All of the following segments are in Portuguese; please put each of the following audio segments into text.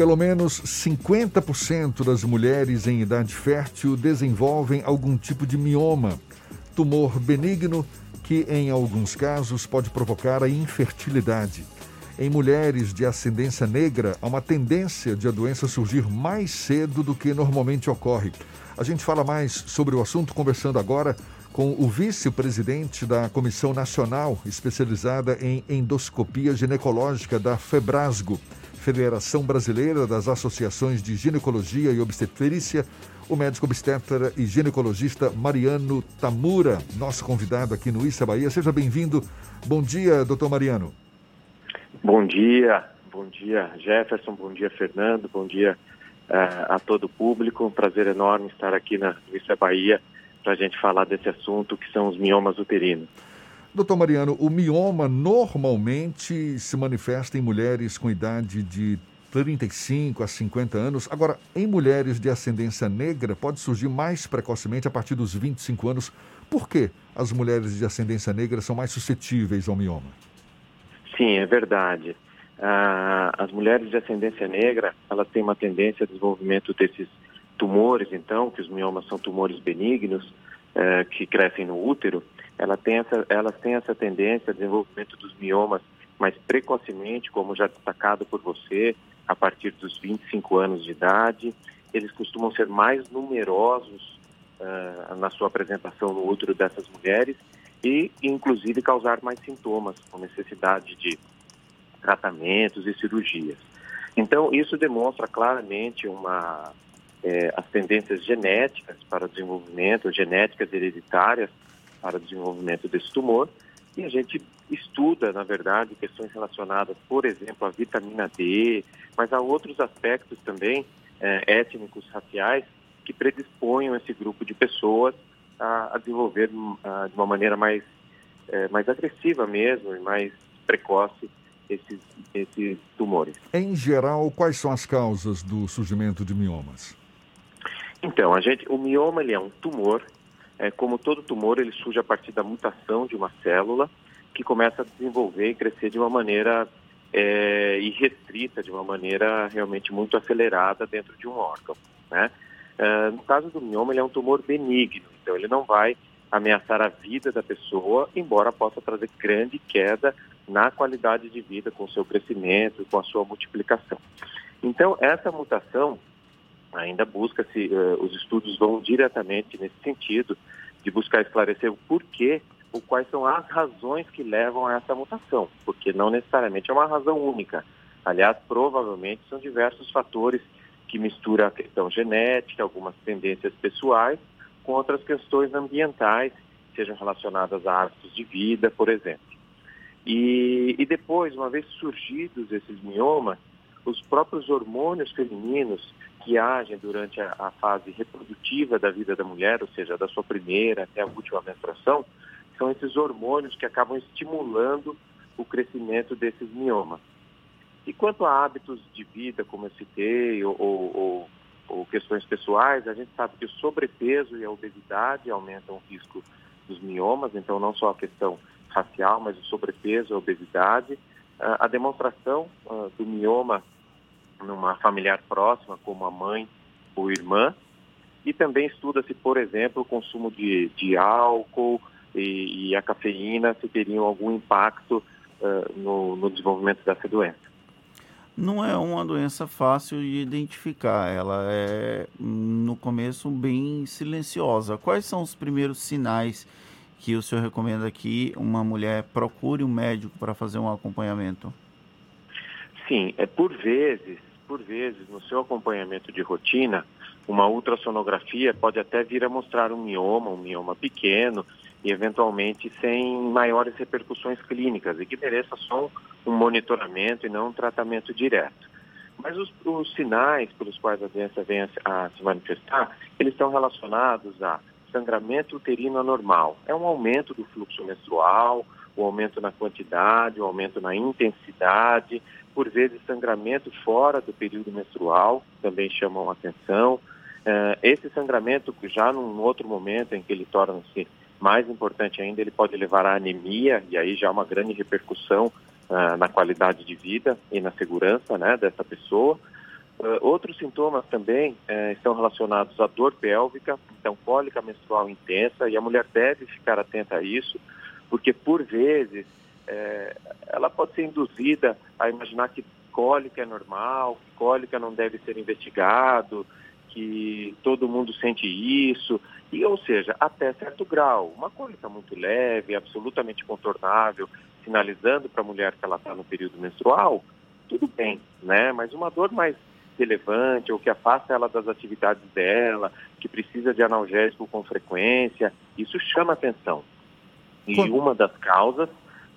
Pelo menos 50% das mulheres em idade fértil desenvolvem algum tipo de mioma, tumor benigno que, em alguns casos, pode provocar a infertilidade. Em mulheres de ascendência negra, há uma tendência de a doença surgir mais cedo do que normalmente ocorre. A gente fala mais sobre o assunto conversando agora com o vice-presidente da Comissão Nacional especializada em endoscopia ginecológica da Febrasgo, Federação Brasileira das Associações de Ginecologia e Obstetrícia, o médico obstetra e ginecologista Mariano Tamura, nosso convidado aqui no Issa Bahia. Seja bem-vindo. Bom dia, doutor Mariano. Bom dia, bom dia Jefferson, bom dia Fernando, bom dia uh, a todo o público. Um prazer enorme estar aqui na Issa Bahia para a gente falar desse assunto que são os miomas uterinos. Doutor Mariano, o mioma normalmente se manifesta em mulheres com idade de 35 a 50 anos. Agora, em mulheres de ascendência negra, pode surgir mais precocemente a partir dos 25 anos. Por que as mulheres de ascendência negra são mais suscetíveis ao mioma? Sim, é verdade. Ah, as mulheres de ascendência negra, elas têm uma tendência ao desenvolvimento desses tumores, então, que os miomas são tumores benignos, eh, que crescem no útero, ela tem essa, elas têm essa tendência ao desenvolvimento dos miomas mais precocemente, como já destacado por você, a partir dos 25 anos de idade. Eles costumam ser mais numerosos uh, na sua apresentação no útero dessas mulheres e, inclusive, causar mais sintomas, com necessidade de tratamentos e cirurgias. Então, isso demonstra claramente uma, é, as tendências genéticas para o desenvolvimento, genéticas hereditárias para o desenvolvimento desse tumor. E a gente estuda, na verdade, questões relacionadas, por exemplo, à vitamina D, mas há outros aspectos também é, étnicos, raciais, que predispõem esse grupo de pessoas a, a desenvolver a, de uma maneira mais, é, mais agressiva mesmo e mais precoce esses, esses tumores. Em geral, quais são as causas do surgimento de miomas? Então, a gente, o mioma ele é um tumor é, como todo tumor, ele surge a partir da mutação de uma célula que começa a desenvolver e crescer de uma maneira é, irrestrita, de uma maneira realmente muito acelerada dentro de um órgão. Né? É, no caso do mioma, ele é um tumor benigno, então ele não vai ameaçar a vida da pessoa, embora possa trazer grande queda na qualidade de vida com o seu crescimento, com a sua multiplicação. Então, essa mutação ainda busca-se, uh, os estudos vão diretamente nesse sentido, de buscar esclarecer o porquê, ou quais são as razões que levam a essa mutação, porque não necessariamente é uma razão única. Aliás, provavelmente são diversos fatores que misturam a questão genética, algumas tendências pessoais, com outras questões ambientais, sejam relacionadas a hábitos de vida, por exemplo. E, e depois, uma vez surgidos esses miomas, os próprios hormônios femininos que agem durante a, a, fase reprodutiva da vida da mulher, ou seja, da sua primeira até a última menstruação, são esses hormônios que acabam estimulando o crescimento desses miomas. E quanto a hábitos de vida, como eu citei, ou, ou, ou questões pessoais, a gente sabe que o sobrepeso e a obesidade aumentam o risco dos miomas, então não só a questão racial, mas o sobrepeso, a obesidade. A demonstração uh, do mioma numa familiar próxima, como a mãe ou irmã, e também estuda-se, por exemplo, o consumo de, de álcool e, e, a cafeína, se teriam algum impacto uh, no, no desenvolvimento dessa doença. Não é uma doença fácil de identificar, ela é, no começo, bem silenciosa. Quais são os primeiros sinais que o senhor recomenda que uma mulher procure um médico para fazer um acompanhamento? Sim, é por vezes por vezes, no seu acompanhamento de rotina, uma ultrassonografia pode até vir a mostrar um mioma, um mioma pequeno e eventualmente sem maiores repercussões clínicas e que mereça só um monitoramento e não um tratamento direto. Mas os, os sinais pelos quais a doença vem a, a se manifestar, eles estão relacionados a sangramento uterino anormal. É um aumento do fluxo menstrual, o aumento na quantidade, o aumento na intensidade, por vezes sangramento fora do período menstrual, também chamam atenção. Uh, esse sangramento, já num outro momento em que ele torna-se mais importante ainda, ele pode levar à anemia, e aí já há uma grande repercussão uh, na qualidade de vida e na segurança né, dessa pessoa. Uh, outros sintomas também estão relacionados à dor pélvica, então cólica menstrual intensa, e a mulher deve ficar atenta a isso, porque por vezes uh, ela pode ser induzida a imaginar que cólica é normal, que cólica não deve ser investigado, que todo mundo sente isso, e ou seja, até certo grau, uma cólica muito leve, absolutamente contornável, sinalizando para a mulher que ela está no período menstrual, tudo bem, né? Mas uma dor mais relevante ou que afasta ela das atividades dela, que precisa de analgésico com frequência, isso chama atenção. E uma das causas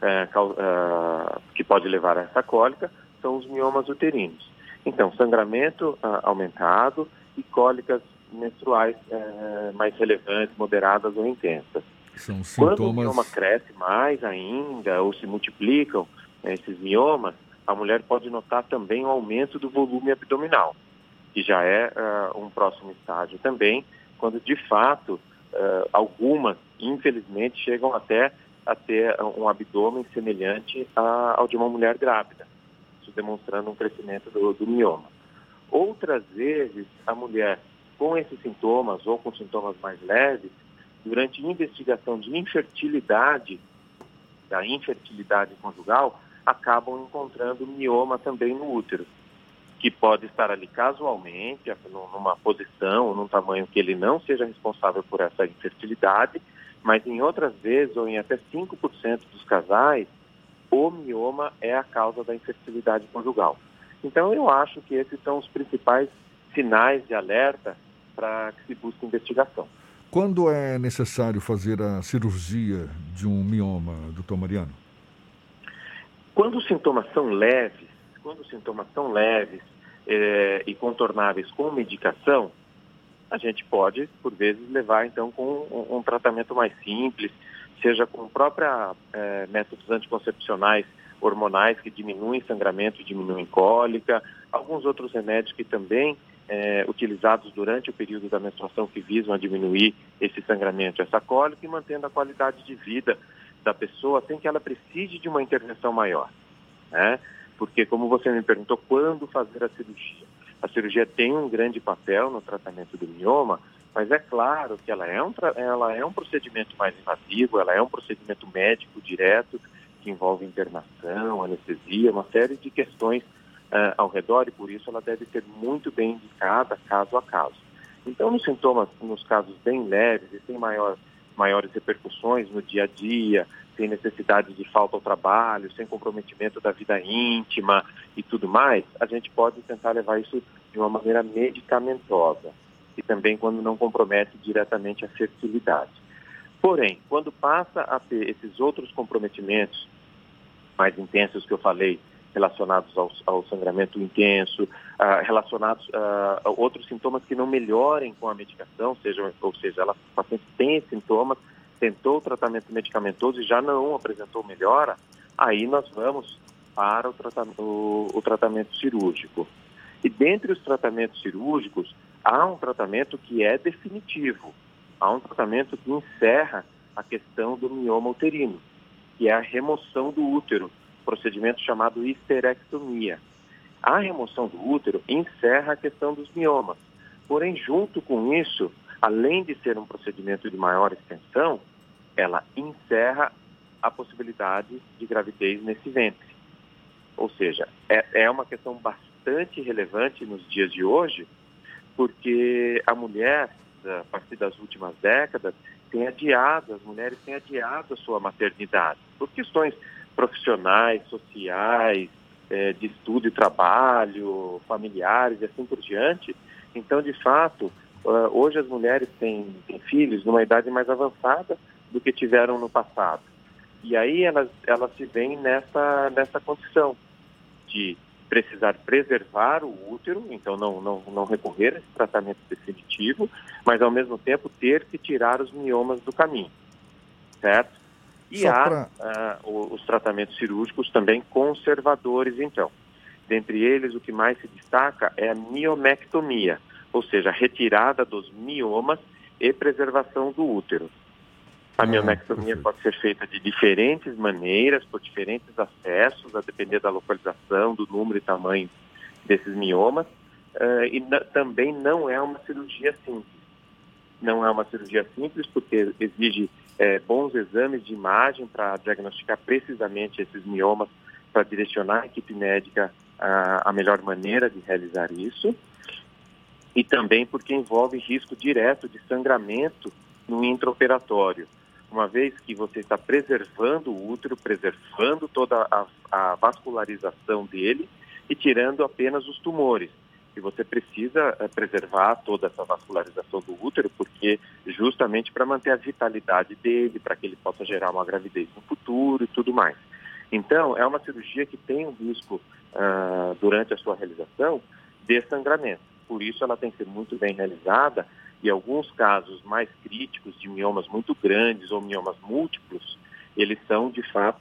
é, é, que pode levar a essa cólica são os miomas uterinos. Então, sangramento é, aumentado e cólicas menstruais é, mais relevantes, moderadas ou intensas. São sintomas... Quando o mioma cresce mais ainda ou se multiplicam né, esses miomas, a mulher pode notar também o aumento do volume abdominal, que já é uh, um próximo estágio também, quando de fato uh, algumas, infelizmente, chegam até a ter um abdômen semelhante ao de uma mulher grávida, isso demonstrando um crescimento do, do mioma. Outras vezes, a mulher com esses sintomas ou com sintomas mais leves, durante investigação de infertilidade, da infertilidade conjugal, acabam encontrando mioma também no útero, que pode estar ali casualmente, numa posição, num tamanho que ele não seja responsável por essa infertilidade, mas em outras vezes, ou em até 5% dos casais, o mioma é a causa da infertilidade conjugal. Então, eu acho que esses são os principais sinais de alerta para que se busque investigação. Quando é necessário fazer a cirurgia de um mioma, doutor Mariano? Quando os sintomas são leves, quando os sintomas são leves é, e contornáveis com medicação, a gente pode, por vezes, levar então com um, um tratamento mais simples, seja com própria é, métodos anticoncepcionais hormonais que diminuem sangramento e diminuem cólica, alguns outros remédios que também é, utilizados durante o período da menstruação que visam a diminuir esse sangramento, essa cólica e mantendo a qualidade de vida da pessoa sem que ela precise de uma intervenção maior. Né? Porque, como você me perguntou, quando fazer a cirurgia? A cirurgia tem um grande papel no tratamento do mioma, mas é claro que ela é um, ela é um procedimento mais invasivo, ela é um procedimento médico direto, que envolve internação, anestesia, uma série de questões uh, ao redor, e por isso ela deve ser muito bem indicada caso a caso. Então, nos sintomas, nos casos bem leves e sem maior maiores repercussões no dia a dia, sem necessidade de falta ao trabalho, sem comprometimento da vida íntima e tudo mais, a gente pode tentar levar isso de uma maneira medicamentosa e também quando não compromete diretamente a fertilidade. Porém, quando passa a ter esses outros comprometimentos mais intensos que eu falei, relacionados ao, ao sangramento intenso, uh, relacionados uh, a outros sintomas que não melhorem com a medicação, seja, ou seja, ela, o paciente tem sintomas, tentou o tratamento medicamentoso e já não apresentou melhora, aí nós vamos para o, trata o, o tratamento cirúrgico. E dentre os tratamentos cirúrgicos, há um tratamento que é definitivo, há um tratamento que encerra a questão do mioma uterino, que é a remoção do útero, procedimento chamado histerectomia. A remoção do útero encerra a questão dos miomas. Porém, junto com isso, além de ser um procedimento de maior extensão, ela encerra a possibilidade de gravidez nesse ventre. Ou seja, é, é uma questão bastante relevante nos dias de hoje, porque a mulher, a partir das últimas décadas, tem adiado, as mulheres têm adiado a sua maternidade, por questões profissionais, sociais, é, de estudo e trabalho, familiares e assim por diante. Então, de fato, uh, hoje as mulheres têm, têm, filhos numa idade mais avançada do que tiveram no passado. E aí elas, elas se veem nessa, nessa condição de precisar preservar o útero, então não, não, não recorrer a esse tratamento definitivo, mas ao mesmo tempo ter que tirar os miomas do caminho, certo? E Só há pra... uh, os tratamentos cirúrgicos também conservadores, então. Dentre eles, o que mais se destaca é a miomectomia, ou seja, a retirada dos miomas e preservação do útero. A ah, miomectomia pode ser feita de diferentes maneiras, por diferentes acessos, a depender da localização, do número e tamanho desses miomas. uh, e também não é uma cirurgia simples. Não é uma cirurgia simples porque exige é, bons exames de imagem para diagnosticar precisamente esses miomas, para direcionar a equipe médica a, a melhor maneira de realizar isso. E também porque envolve risco direto de sangramento no intraoperatório uma vez que você está preservando o útero, preservando toda a, a, vascularização dele e tirando apenas os tumores. E você precisa é, preservar toda essa vascularização do útero, porque justamente para manter a vitalidade dele, para que ele possa gerar uma gravidez no futuro e tudo mais. Então, é uma cirurgia que tem um risco uh, durante a sua realização de sangramento. Por isso, ela tem que ser muito bem realizada e alguns casos mais críticos de miomas muito grandes ou miomas múltiplos, eles são de fato